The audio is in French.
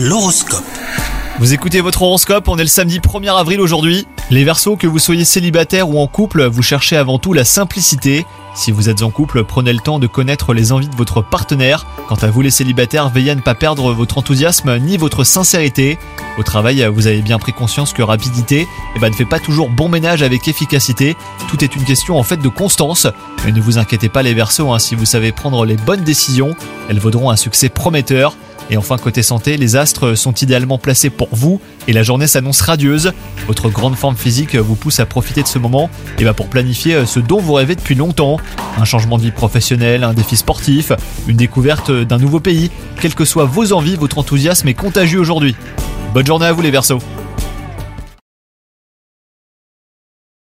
L'horoscope. Vous écoutez votre horoscope, on est le samedi 1er avril aujourd'hui. Les Verseaux, que vous soyez célibataire ou en couple, vous cherchez avant tout la simplicité. Si vous êtes en couple, prenez le temps de connaître les envies de votre partenaire. Quant à vous les célibataires, veillez à ne pas perdre votre enthousiasme ni votre sincérité. Au travail, vous avez bien pris conscience que rapidité eh ben, ne fait pas toujours bon ménage avec efficacité. Tout est une question en fait de constance. Mais ne vous inquiétez pas les Verseaux, hein, si vous savez prendre les bonnes décisions, elles vaudront un succès prometteur. Et enfin, côté santé, les astres sont idéalement placés pour vous et la journée s'annonce radieuse. Votre grande forme physique vous pousse à profiter de ce moment et va pour planifier ce dont vous rêvez depuis longtemps. Un changement de vie professionnelle, un défi sportif, une découverte d'un nouveau pays. Quelles que soient vos envies, votre enthousiasme est contagieux aujourd'hui. Bonne journée à vous les Verseaux